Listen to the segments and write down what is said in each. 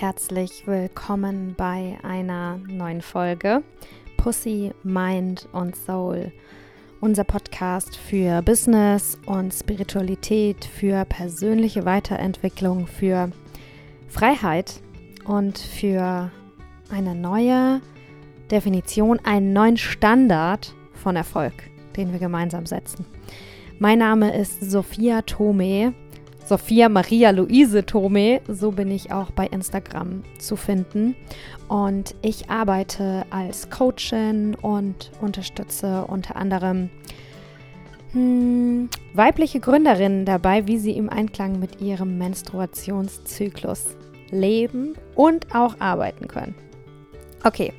herzlich willkommen bei einer neuen Folge Pussy, Mind und Soul. Unser Podcast für Business und Spiritualität, für persönliche Weiterentwicklung, für Freiheit und für eine neue Definition, einen neuen Standard von Erfolg, den wir gemeinsam setzen. Mein Name ist Sophia Tome Sophia Maria Luise Tome, so bin ich auch bei Instagram zu finden. Und ich arbeite als Coachin und unterstütze unter anderem hm, weibliche Gründerinnen dabei, wie sie im Einklang mit ihrem Menstruationszyklus leben und auch arbeiten können. Okay,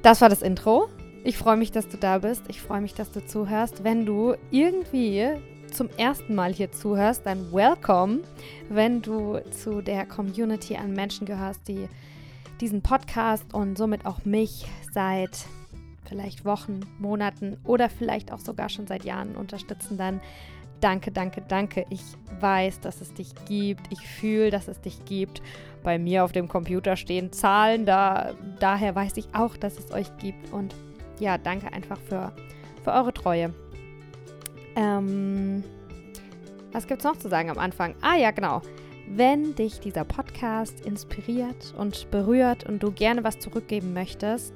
das war das Intro. Ich freue mich, dass du da bist. Ich freue mich, dass du zuhörst. Wenn du irgendwie zum ersten Mal hier zuhörst, dann welcome. Wenn du zu der Community an Menschen gehörst, die diesen Podcast und somit auch mich seit vielleicht Wochen, Monaten oder vielleicht auch sogar schon seit Jahren unterstützen, dann danke, danke, danke. Ich weiß, dass es dich gibt. Ich fühle, dass es dich gibt. Bei mir auf dem Computer stehen Zahlen, da, daher weiß ich auch, dass es euch gibt. Und ja, danke einfach für, für eure Treue. Ähm, was gibt es noch zu sagen am Anfang? Ah ja, genau. Wenn dich dieser Podcast inspiriert und berührt und du gerne was zurückgeben möchtest,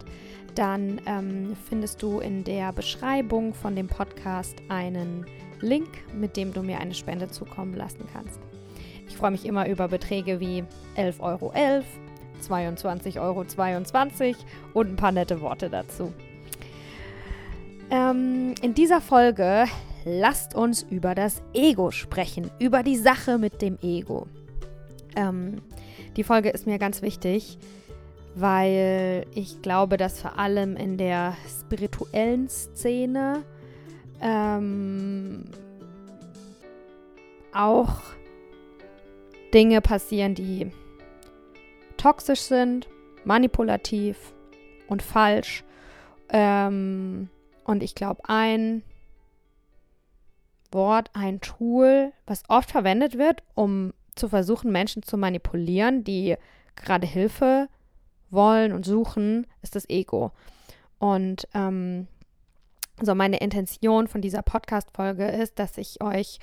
dann ähm, findest du in der Beschreibung von dem Podcast einen Link, mit dem du mir eine Spende zukommen lassen kannst. Ich freue mich immer über Beträge wie 11,11 Euro, 22,22 Euro 22 und ein paar nette Worte dazu. Ähm, in dieser Folge lasst uns über das Ego sprechen, über die Sache mit dem Ego. Ähm, die Folge ist mir ganz wichtig, weil ich glaube, dass vor allem in der spirituellen Szene ähm, auch Dinge passieren, die toxisch sind, manipulativ und falsch. Ähm, und ich glaube, ein Wort ein Tool, was oft verwendet wird, um zu versuchen, Menschen zu manipulieren, die gerade Hilfe wollen und suchen, ist das Ego. Und ähm, so meine Intention von dieser Podcast-Folge ist, dass ich euch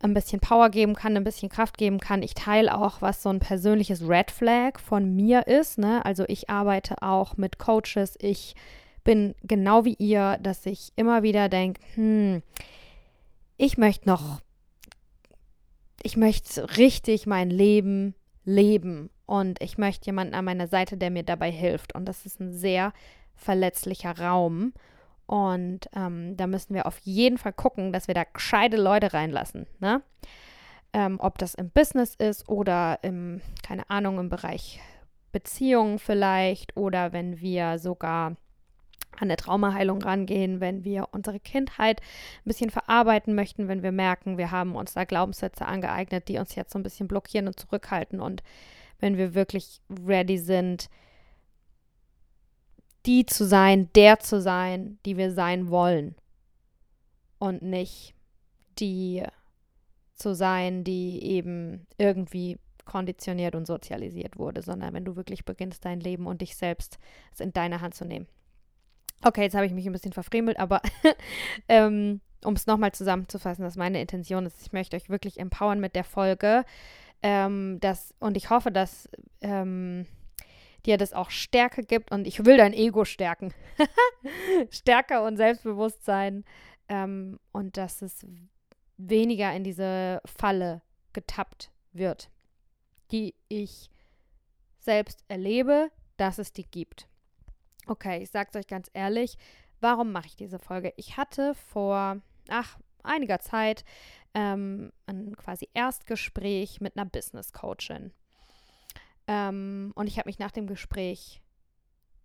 ein bisschen Power geben kann, ein bisschen Kraft geben kann. Ich teile auch, was so ein persönliches Red Flag von mir ist. Ne? Also ich arbeite auch mit Coaches. Ich bin genau wie ihr, dass ich immer wieder denke, hm, ich möchte noch, ich möchte richtig mein Leben leben und ich möchte jemanden an meiner Seite, der mir dabei hilft. Und das ist ein sehr verletzlicher Raum. Und ähm, da müssen wir auf jeden Fall gucken, dass wir da gescheite Leute reinlassen. Ne? Ähm, ob das im Business ist oder im, keine Ahnung, im Bereich Beziehungen vielleicht oder wenn wir sogar an der Traumaheilung rangehen, wenn wir unsere Kindheit ein bisschen verarbeiten möchten, wenn wir merken, wir haben uns da Glaubenssätze angeeignet, die uns jetzt so ein bisschen blockieren und zurückhalten und wenn wir wirklich ready sind, die zu sein, der zu sein, die wir sein wollen und nicht die zu sein, die eben irgendwie konditioniert und sozialisiert wurde, sondern wenn du wirklich beginnst, dein Leben und dich selbst in deine Hand zu nehmen. Okay, jetzt habe ich mich ein bisschen verfremelt, aber ähm, um es nochmal zusammenzufassen, dass meine Intention ist, ich möchte euch wirklich empowern mit der Folge. Ähm, das, und ich hoffe, dass ähm, dir das auch Stärke gibt und ich will dein Ego stärken. Stärker und Selbstbewusstsein ähm, und dass es weniger in diese Falle getappt wird, die ich selbst erlebe, dass es die gibt. Okay, ich sag's euch ganz ehrlich, warum mache ich diese Folge? Ich hatte vor, ach, einiger Zeit ähm, ein quasi Erstgespräch mit einer Business Coachin. Ähm, und ich habe mich nach dem Gespräch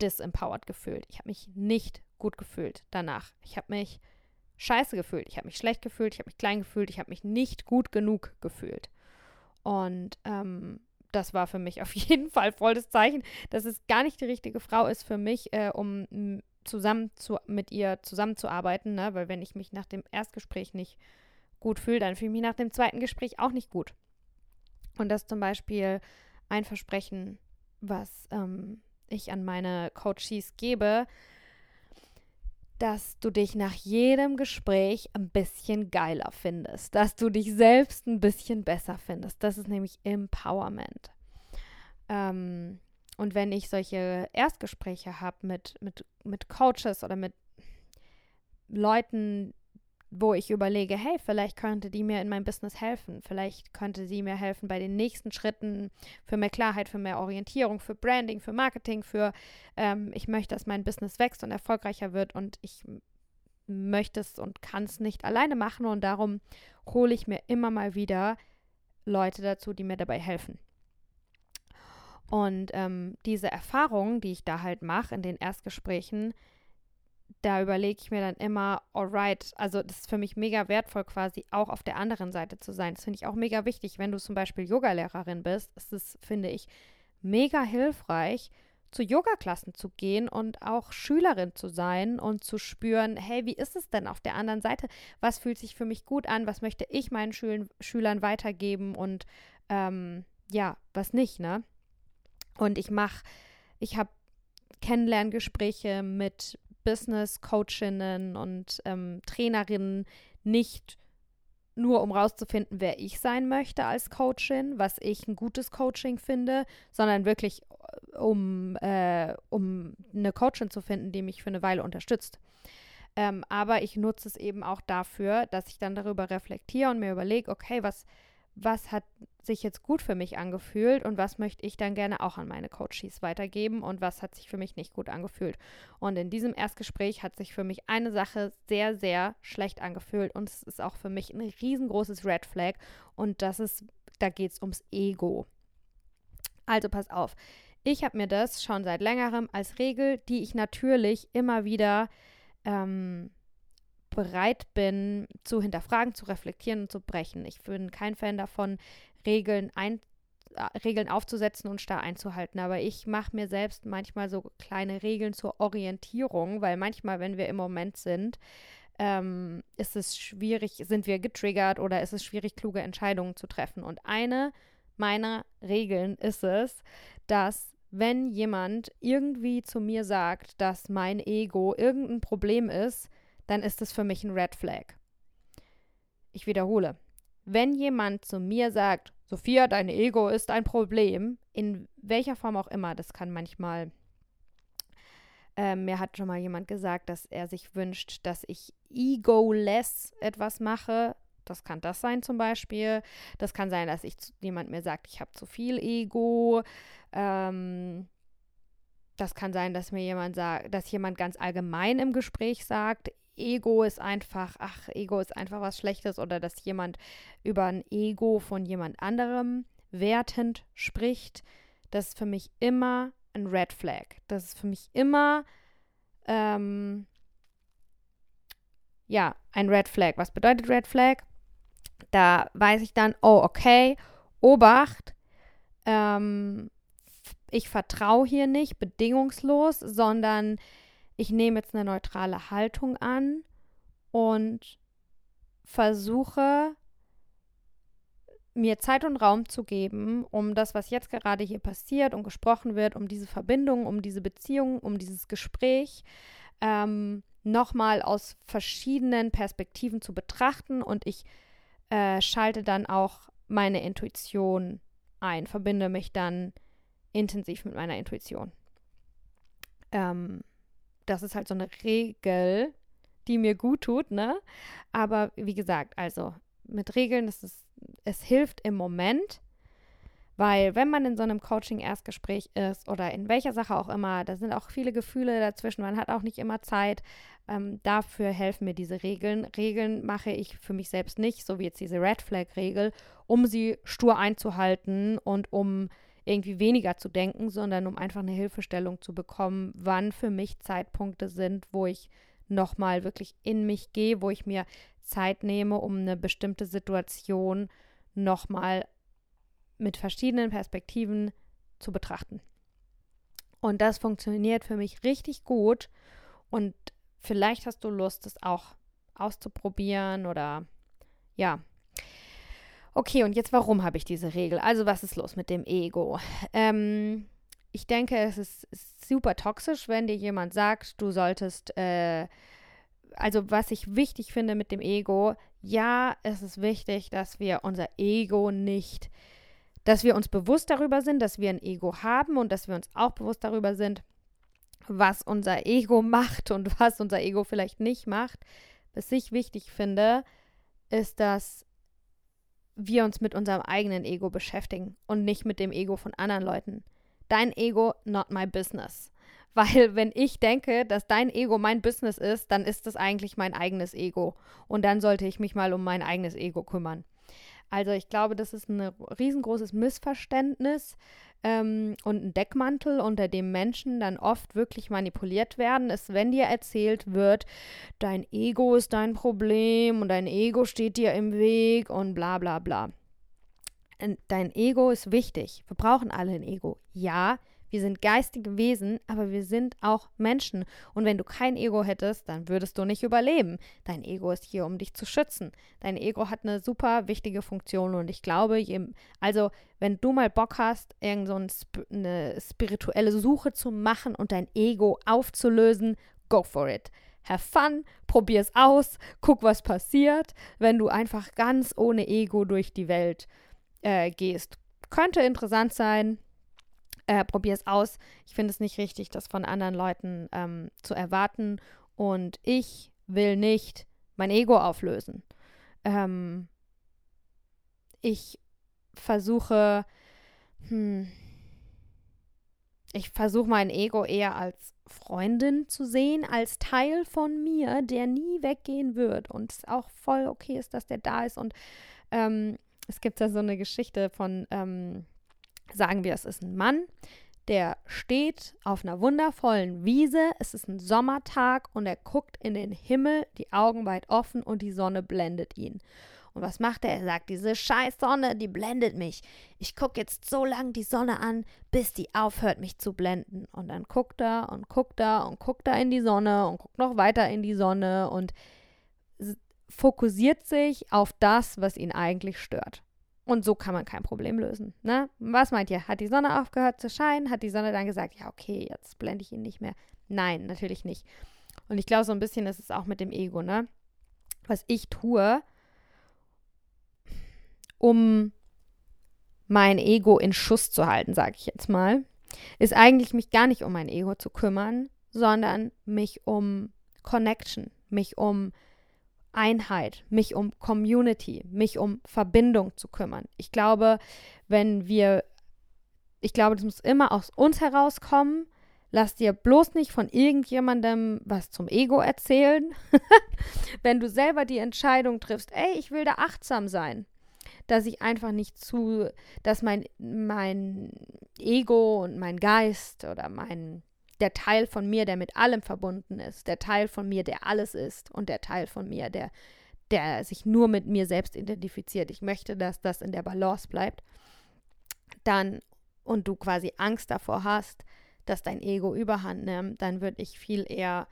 disempowered gefühlt. Ich habe mich nicht gut gefühlt danach. Ich habe mich scheiße gefühlt. Ich habe mich schlecht gefühlt. Ich habe mich klein gefühlt. Ich habe mich nicht gut genug gefühlt. Und ähm, das war für mich auf jeden Fall voll das Zeichen, dass es gar nicht die richtige Frau ist für mich, äh, um zusammen zu, mit ihr zusammenzuarbeiten, ne? weil wenn ich mich nach dem Erstgespräch nicht gut fühle, dann fühle ich mich nach dem zweiten Gespräch auch nicht gut. Und das ist zum Beispiel ein Versprechen, was ähm, ich an meine Coaches gebe, dass du dich nach jedem Gespräch ein bisschen geiler findest, dass du dich selbst ein bisschen besser findest. Das ist nämlich Empowerment. Ähm, und wenn ich solche Erstgespräche habe mit, mit, mit Coaches oder mit Leuten, wo ich überlege, hey, vielleicht könnte die mir in meinem Business helfen. Vielleicht könnte sie mir helfen bei den nächsten Schritten für mehr Klarheit, für mehr Orientierung, für Branding, für Marketing, für ähm, ich möchte, dass mein Business wächst und erfolgreicher wird und ich möchte es und kann es nicht alleine machen und darum hole ich mir immer mal wieder Leute dazu, die mir dabei helfen. Und ähm, diese Erfahrungen, die ich da halt mache in den Erstgesprächen, da überlege ich mir dann immer, alright, also das ist für mich mega wertvoll, quasi auch auf der anderen Seite zu sein. Das finde ich auch mega wichtig. Wenn du zum Beispiel Yogalehrerin bist, ist es, finde ich, mega hilfreich, zu Yoga-Klassen zu gehen und auch Schülerin zu sein und zu spüren, hey, wie ist es denn auf der anderen Seite? Was fühlt sich für mich gut an? Was möchte ich meinen Schül Schülern weitergeben und ähm, ja, was nicht, ne? Und ich mache, ich habe Kennenlerngespräche mit Business-Coachinnen und ähm, Trainerinnen nicht nur um rauszufinden, wer ich sein möchte als Coachin, was ich ein gutes Coaching finde, sondern wirklich äh, um, äh, um eine Coachin zu finden, die mich für eine Weile unterstützt. Ähm, aber ich nutze es eben auch dafür, dass ich dann darüber reflektiere und mir überlege, okay, was, was hat sich jetzt gut für mich angefühlt und was möchte ich dann gerne auch an meine Coaches weitergeben und was hat sich für mich nicht gut angefühlt. Und in diesem Erstgespräch hat sich für mich eine Sache sehr, sehr schlecht angefühlt und es ist auch für mich ein riesengroßes Red Flag und das ist, da geht es ums Ego. Also pass auf, ich habe mir das schon seit längerem als Regel, die ich natürlich immer wieder ähm, bereit bin, zu hinterfragen, zu reflektieren und zu brechen. Ich bin kein Fan davon, Regeln ein, äh, Regeln aufzusetzen und starr einzuhalten. Aber ich mache mir selbst manchmal so kleine Regeln zur Orientierung, weil manchmal, wenn wir im Moment sind, ähm, ist es schwierig, sind wir getriggert oder ist es schwierig, kluge Entscheidungen zu treffen. Und eine meiner Regeln ist es, dass wenn jemand irgendwie zu mir sagt, dass mein Ego irgendein Problem ist, dann ist es für mich ein Red Flag. Ich wiederhole. Wenn jemand zu mir sagt, Sophia, dein Ego ist ein Problem, in welcher Form auch immer, das kann manchmal, äh, mir hat schon mal jemand gesagt, dass er sich wünscht, dass ich egoless etwas mache. Das kann das sein zum Beispiel. Das kann sein, dass ich jemand mir sagt, ich habe zu viel Ego. Ähm, das kann sein, dass mir jemand sagt, dass jemand ganz allgemein im Gespräch sagt, Ego ist einfach, ach, Ego ist einfach was Schlechtes oder dass jemand über ein Ego von jemand anderem wertend spricht, das ist für mich immer ein Red Flag. Das ist für mich immer, ähm, ja, ein Red Flag. Was bedeutet Red Flag? Da weiß ich dann, oh, okay, Obacht, ähm, ich vertraue hier nicht bedingungslos, sondern ich nehme jetzt eine neutrale Haltung an und versuche mir Zeit und Raum zu geben, um das, was jetzt gerade hier passiert und gesprochen wird, um diese Verbindung, um diese Beziehung, um dieses Gespräch ähm, nochmal aus verschiedenen Perspektiven zu betrachten und ich äh, schalte dann auch meine Intuition ein, verbinde mich dann intensiv mit meiner Intuition. Ähm, das ist halt so eine Regel, die mir gut tut, ne? Aber wie gesagt, also mit Regeln ist es, es hilft im Moment, weil wenn man in so einem Coaching-Erstgespräch ist oder in welcher Sache auch immer, da sind auch viele Gefühle dazwischen, man hat auch nicht immer Zeit. Ähm, dafür helfen mir diese Regeln. Regeln mache ich für mich selbst nicht, so wie jetzt diese Red Flag-Regel, um sie stur einzuhalten und um irgendwie weniger zu denken, sondern um einfach eine Hilfestellung zu bekommen, wann für mich Zeitpunkte sind, wo ich nochmal wirklich in mich gehe, wo ich mir Zeit nehme, um eine bestimmte Situation nochmal mit verschiedenen Perspektiven zu betrachten. Und das funktioniert für mich richtig gut und vielleicht hast du Lust, es auch auszuprobieren oder ja. Okay, und jetzt warum habe ich diese Regel? Also was ist los mit dem Ego? Ähm, ich denke, es ist, super toxisch, wenn dir jemand sagt, du solltest, äh, also was ich wichtig finde mit dem Ego, ja, es ist wichtig, dass wir unser Ego nicht, dass wir uns bewusst darüber sind, dass wir ein Ego haben und dass wir uns auch bewusst darüber sind, was unser Ego macht und was unser Ego vielleicht nicht macht. Was ich wichtig finde, ist, dass wir uns mit unserem eigenen Ego beschäftigen und nicht mit dem Ego von anderen Leuten. Dein Ego, not my business. Weil wenn ich denke, dass dein Ego mein Business ist, dann ist das eigentlich mein eigenes Ego. Und dann sollte ich mich mal um mein eigenes Ego kümmern. Also ich glaube, das ist ein riesengroßes Missverständnis ähm, und ein Deckmantel, unter dem Menschen dann oft wirklich manipuliert werden, ist, wenn dir erzählt wird, dein Ego ist dein Problem und dein Ego steht dir im Weg und bla bla bla. Dein Ego ist wichtig. Wir brauchen alle ein Ego. Ja, wir sind geistige Wesen, aber wir sind auch Menschen. Und wenn du kein Ego hättest, dann würdest du nicht überleben. Dein Ego ist hier, um dich zu schützen. Dein Ego hat eine super wichtige Funktion. Und ich glaube, also wenn du mal Bock hast, irgend so eine spirituelle Suche zu machen und dein Ego aufzulösen, go for it. Have fun, probier es aus, guck, was passiert, wenn du einfach ganz ohne Ego durch die Welt äh, gehst. Könnte interessant sein, äh, probier es aus. Ich finde es nicht richtig, das von anderen Leuten ähm, zu erwarten. Und ich will nicht mein Ego auflösen. Ähm, ich versuche, hm, ich versuche mein Ego eher als Freundin zu sehen, als Teil von mir, der nie weggehen wird und es auch voll okay ist, dass der da ist. Und ähm, es gibt da so eine Geschichte von, ähm, sagen wir, es ist ein Mann, der steht auf einer wundervollen Wiese, es ist ein Sommertag und er guckt in den Himmel, die Augen weit offen und die Sonne blendet ihn. Und was macht er? Er sagt, diese scheiß Sonne, die blendet mich. Ich gucke jetzt so lange die Sonne an, bis die aufhört, mich zu blenden. Und dann guckt er und guckt er und guckt er in die Sonne und guckt noch weiter in die Sonne und fokussiert sich auf das, was ihn eigentlich stört. Und so kann man kein Problem lösen. Ne? Was meint ihr? Hat die Sonne aufgehört zu scheinen? Hat die Sonne dann gesagt, ja, okay, jetzt blende ich ihn nicht mehr? Nein, natürlich nicht. Und ich glaube, so ein bisschen ist es auch mit dem Ego, ne? Was ich tue, um mein Ego in Schuss zu halten, sage ich jetzt mal, ist eigentlich mich gar nicht um mein Ego zu kümmern, sondern mich um Connection, mich um Einheit, mich um Community, mich um Verbindung zu kümmern. Ich glaube, wenn wir, ich glaube, das muss immer aus uns herauskommen. Lass dir bloß nicht von irgendjemandem was zum Ego erzählen. wenn du selber die Entscheidung triffst, ey, ich will da achtsam sein, dass ich einfach nicht zu, dass mein, mein Ego und mein Geist oder mein der Teil von mir, der mit allem verbunden ist, der Teil von mir, der alles ist und der Teil von mir, der, der sich nur mit mir selbst identifiziert. Ich möchte, dass das in der Balance bleibt. Dann und du quasi Angst davor hast, dass dein Ego überhand nimmt, dann würde ich viel eher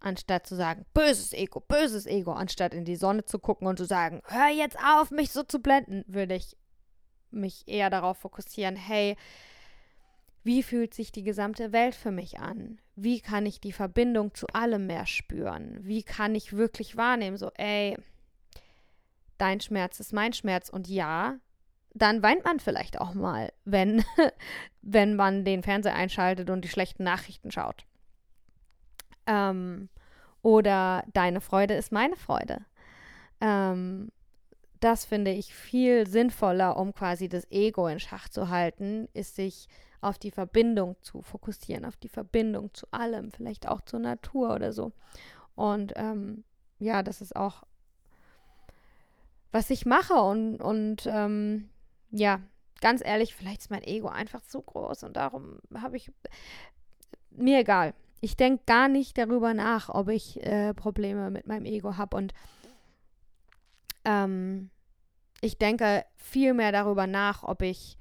anstatt zu sagen, böses Ego, böses Ego, anstatt in die Sonne zu gucken und zu sagen, hör jetzt auf, mich so zu blenden, würde ich mich eher darauf fokussieren, hey, wie fühlt sich die gesamte Welt für mich an? Wie kann ich die Verbindung zu allem mehr spüren? Wie kann ich wirklich wahrnehmen, so, ey, dein Schmerz ist mein Schmerz und ja, dann weint man vielleicht auch mal, wenn, wenn man den Fernseher einschaltet und die schlechten Nachrichten schaut. Ähm, oder deine Freude ist meine Freude. Ähm, das finde ich viel sinnvoller, um quasi das Ego in Schach zu halten, ist sich auf die Verbindung zu fokussieren, auf die Verbindung zu allem, vielleicht auch zur Natur oder so. Und ähm, ja, das ist auch, was ich mache. Und, und ähm, ja, ganz ehrlich, vielleicht ist mein Ego einfach zu groß und darum habe ich mir egal. Ich denke gar nicht darüber nach, ob ich äh, Probleme mit meinem Ego habe und ähm, ich denke viel mehr darüber nach, ob ich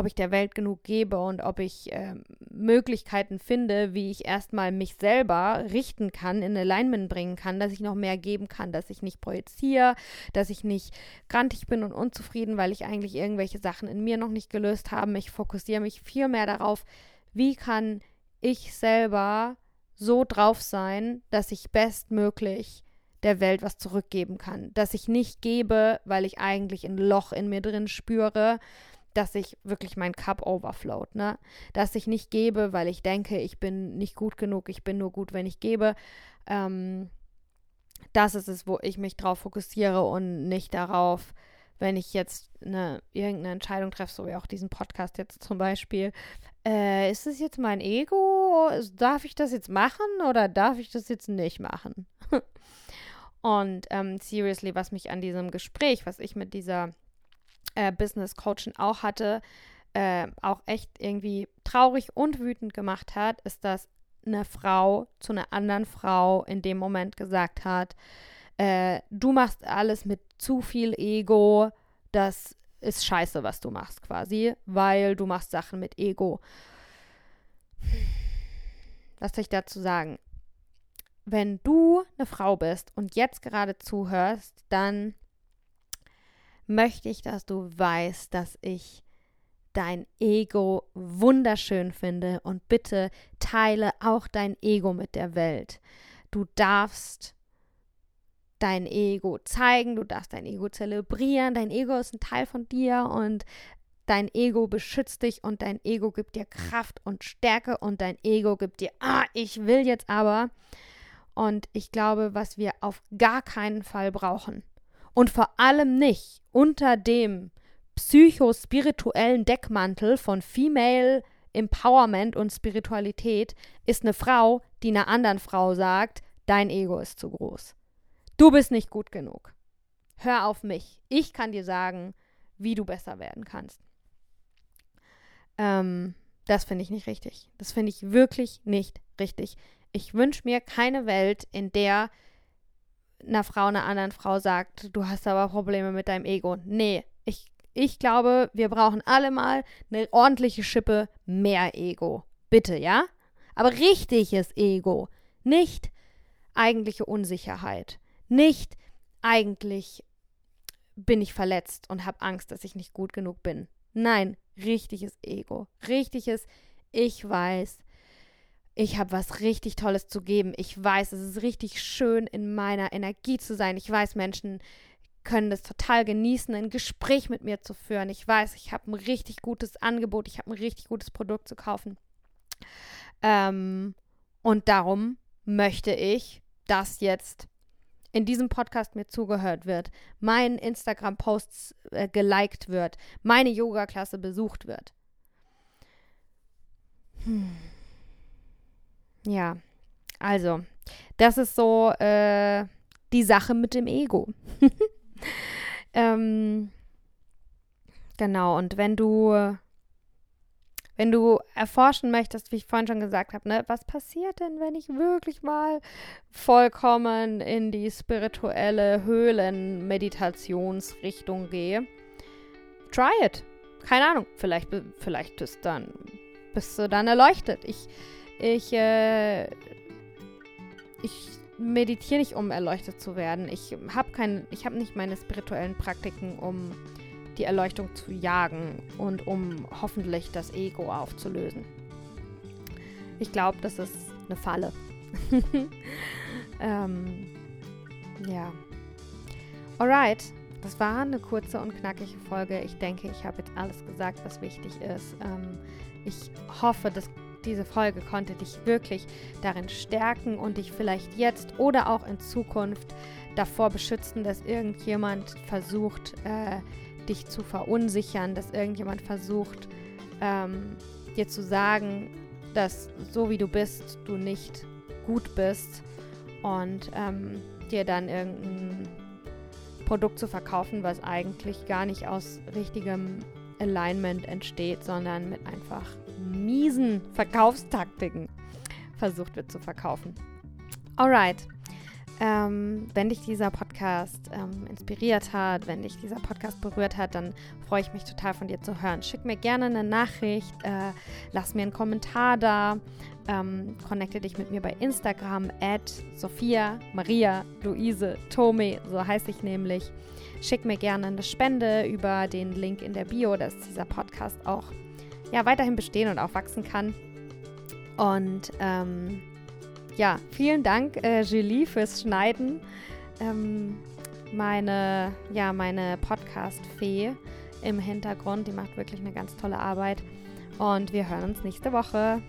ob ich der Welt genug gebe und ob ich äh, Möglichkeiten finde, wie ich erstmal mich selber richten kann, in Alignment bringen kann, dass ich noch mehr geben kann, dass ich nicht projiziere, dass ich nicht grantig bin und unzufrieden, weil ich eigentlich irgendwelche Sachen in mir noch nicht gelöst habe. Ich fokussiere mich viel mehr darauf, wie kann ich selber so drauf sein, dass ich bestmöglich der Welt was zurückgeben kann. Dass ich nicht gebe, weil ich eigentlich ein Loch in mir drin spüre, dass ich wirklich mein Cup overflowt, ne? Dass ich nicht gebe, weil ich denke, ich bin nicht gut genug, ich bin nur gut, wenn ich gebe. Ähm, das ist es, wo ich mich drauf fokussiere und nicht darauf, wenn ich jetzt eine, irgendeine Entscheidung treffe, so wie auch diesen Podcast jetzt zum Beispiel, äh, ist es jetzt mein Ego? Darf ich das jetzt machen oder darf ich das jetzt nicht machen? und ähm, seriously, was mich an diesem Gespräch, was ich mit dieser äh, Business Coachin auch hatte, äh, auch echt irgendwie traurig und wütend gemacht hat, ist, dass eine Frau zu einer anderen Frau in dem Moment gesagt hat, äh, du machst alles mit zu viel Ego, das ist scheiße, was du machst quasi, weil du machst Sachen mit Ego. Was soll ich dazu sagen? Wenn du eine Frau bist und jetzt gerade zuhörst, dann möchte ich, dass du weißt, dass ich dein Ego wunderschön finde und bitte teile auch dein Ego mit der Welt. Du darfst dein Ego zeigen, du darfst dein Ego zelebrieren, dein Ego ist ein Teil von dir und dein Ego beschützt dich und dein Ego gibt dir Kraft und Stärke und dein Ego gibt dir, ah, ich will jetzt aber. Und ich glaube, was wir auf gar keinen Fall brauchen, und vor allem nicht unter dem psychospirituellen Deckmantel von Female Empowerment und Spiritualität ist eine Frau, die einer anderen Frau sagt, dein Ego ist zu groß. Du bist nicht gut genug. Hör auf mich. Ich kann dir sagen, wie du besser werden kannst. Ähm, das finde ich nicht richtig. Das finde ich wirklich nicht richtig. Ich wünsche mir keine Welt, in der einer Frau, einer anderen Frau sagt, du hast aber Probleme mit deinem Ego. Nee, ich, ich glaube, wir brauchen alle mal eine ordentliche Schippe mehr Ego. Bitte, ja? Aber richtiges Ego. Nicht eigentliche Unsicherheit. Nicht eigentlich bin ich verletzt und habe Angst, dass ich nicht gut genug bin. Nein, richtiges Ego. Richtiges, ich weiß, ich habe was richtig Tolles zu geben. Ich weiß, es ist richtig schön, in meiner Energie zu sein. Ich weiß, Menschen können das total genießen, ein Gespräch mit mir zu führen. Ich weiß, ich habe ein richtig gutes Angebot, ich habe ein richtig gutes Produkt zu kaufen. Ähm, und darum möchte ich, dass jetzt in diesem Podcast mir zugehört wird, mein Instagram-Posts äh, geliked wird, meine Yoga-Klasse besucht wird. Hm. Ja, also, das ist so äh, die Sache mit dem Ego. ähm, genau, und wenn du, wenn du erforschen möchtest, wie ich vorhin schon gesagt habe, ne, was passiert denn, wenn ich wirklich mal vollkommen in die spirituelle Höhlen-Meditationsrichtung gehe, try it. Keine Ahnung, vielleicht, vielleicht ist dann, bist du dann erleuchtet. Ich ich, äh, ich meditiere nicht, um erleuchtet zu werden. Ich habe kein, ich habe nicht meine spirituellen Praktiken, um die Erleuchtung zu jagen und um hoffentlich das Ego aufzulösen. Ich glaube, das ist eine Falle. ähm, ja. Alright. Das war eine kurze und knackige Folge. Ich denke, ich habe jetzt alles gesagt, was wichtig ist. Ähm, ich hoffe, dass diese Folge konnte dich wirklich darin stärken und dich vielleicht jetzt oder auch in Zukunft davor beschützen, dass irgendjemand versucht, äh, dich zu verunsichern, dass irgendjemand versucht, ähm, dir zu sagen, dass so wie du bist, du nicht gut bist und ähm, dir dann irgendein Produkt zu verkaufen, was eigentlich gar nicht aus richtigem Alignment entsteht, sondern mit einfach miesen Verkaufstaktiken versucht wird zu verkaufen. Alright. Ähm, wenn dich dieser Podcast ähm, inspiriert hat, wenn dich dieser Podcast berührt hat, dann freue ich mich total von dir zu hören. Schick mir gerne eine Nachricht, äh, lass mir einen Kommentar da, ähm, connecte dich mit mir bei Instagram at Sophia Maria Luise Tome, so heiße ich nämlich. Schick mir gerne eine Spende über den Link in der Bio, dass dieser Podcast auch ja, weiterhin bestehen und auch wachsen kann. Und ähm, ja, vielen Dank, äh, Julie, fürs Schneiden. Ähm, meine, ja, meine Podcast-Fee im Hintergrund, die macht wirklich eine ganz tolle Arbeit. Und wir hören uns nächste Woche.